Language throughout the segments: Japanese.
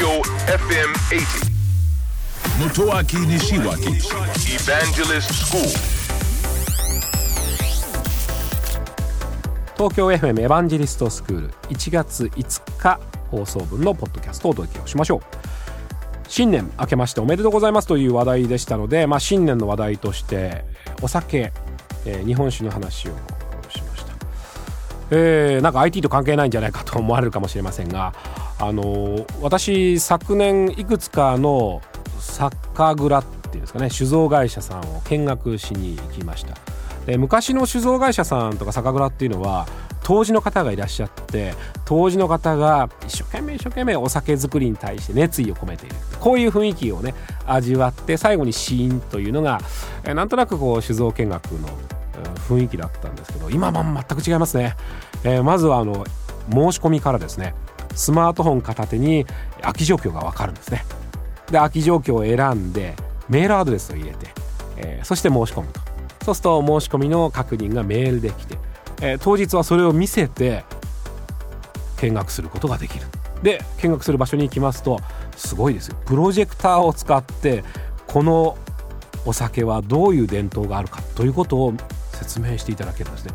Tokyo FM 80. Motoaki Nishiwaki Evangelist School. 東京 FM エヴァンジェリストスクール1月5日放送分のポッドキャストをお届けをしましょう新年明けましておめでとうございますという話題でしたので、まあ、新年の話題としてお酒、えー日本酒の話をえーなんか IT と関係ないんじゃないかと思われるかもしれませんがあの私昨年いくつかの酒蔵っていうんですかね酒造会社さんを見学しに行きました。で昔の酒造会社さんとか酒蔵っていうのは当時の方がいらっしゃって当時の方が一生懸命一生懸命お酒作りに対して熱意を込めている。こういう雰囲気をね味わって最後にシーンというのがえなんとなくこう酒造見学の雰囲気だったんですけど今は全く違いますね、えーまずはあの申し込みからですねスマートフォン片手に空き状況がわかるんですね。で空き状況を選んでメールアドレスを入れて、えーそして申し込むと。そうすると申し込みの確認がメールできて、えー当日はそれを見せて見学することができる。で見学する場所に行きますとすごいですよ。プロジェクターを使ってこのお酒はどういう伝統があるかということを説明していただけるんですね。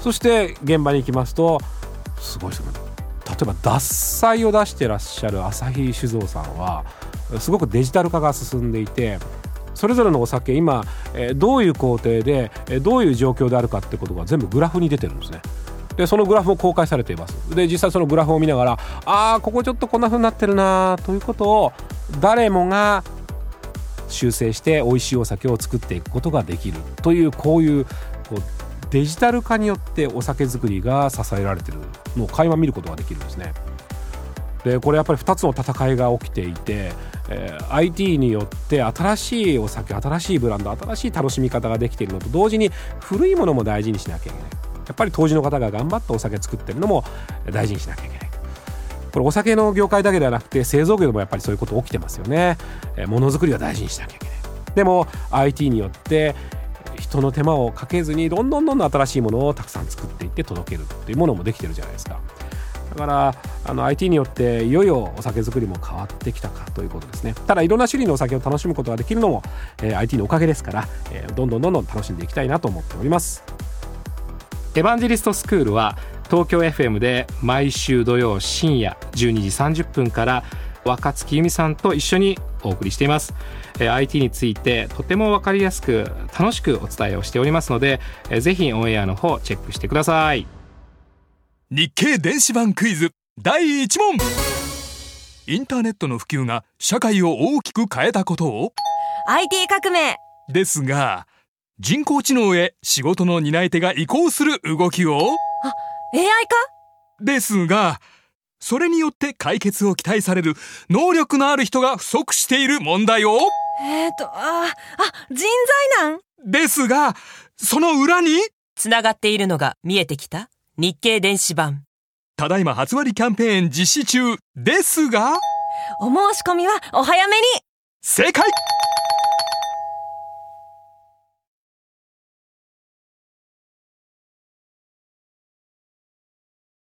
そして現場に行きますとすごいですよ例えば獺祭を出してらっしゃる旭酒造さんはすごくデジタル化が進んでいてそれぞれのお酒今、どういう工程で、どういう状況であるかってことが全部グラフに出てるんですね。でそのグラフも公開されています。で実際そのグラフを見ながらああここちょっとこんな風になってるなということを誰もが修正して美味しいお酒を作っていくことができるというこういうこうデジタル化によってお酒作りが支えられてるのを垣間見ることができるんですね。でこれやっぱり2つの戦いが起きていて、えー IT によって新しいお酒新しいブランド新しい楽しみ方ができているのと同時に古いものも大事にしなきゃいけないやっぱり当時の方が頑張ってお酒作ってるのも大事にしなきゃいけないこれお酒の業界だけではなくて製造業でもやっぱりそういうこと起きてますよね。えものづくりは大事にしなきゃいけない。でも IT によって人の手間をかけずにどんどんどんどん新しいものをたくさん作っていって届けるっていうものもできてるじゃないですか。だからあの IT によっていよいよお酒作りも変わってきたかということですね。ただいろんな種類のお酒を楽しむことができるのも、えー IT のおかげですから、えーどんどんどんどん楽しんでいきたいなと思っております。エヴァンジリストスクールは東京 FM で毎週土曜深夜12時30分から若月由美さんと一緒にお送りしています、えー IT についてとても分かりやすく楽しくお伝えをしておりますので、えーぜひオンエアの方チェックしてください。日経電子版クイズ第1問。インターネットの普及が社会を大きく変えたことを IT 革命。ですが人工知能へ仕事の担い手が移行する動きを AI 化？ですがそれによって解決を期待される能力のある人が不足している問題を？えーと、あー、あ、人材難？ですがその裏に？つながっているのが見えてきた？日経電子版。ただいま初割キャンペーン実施中ですがお申し込みはお早めに。正解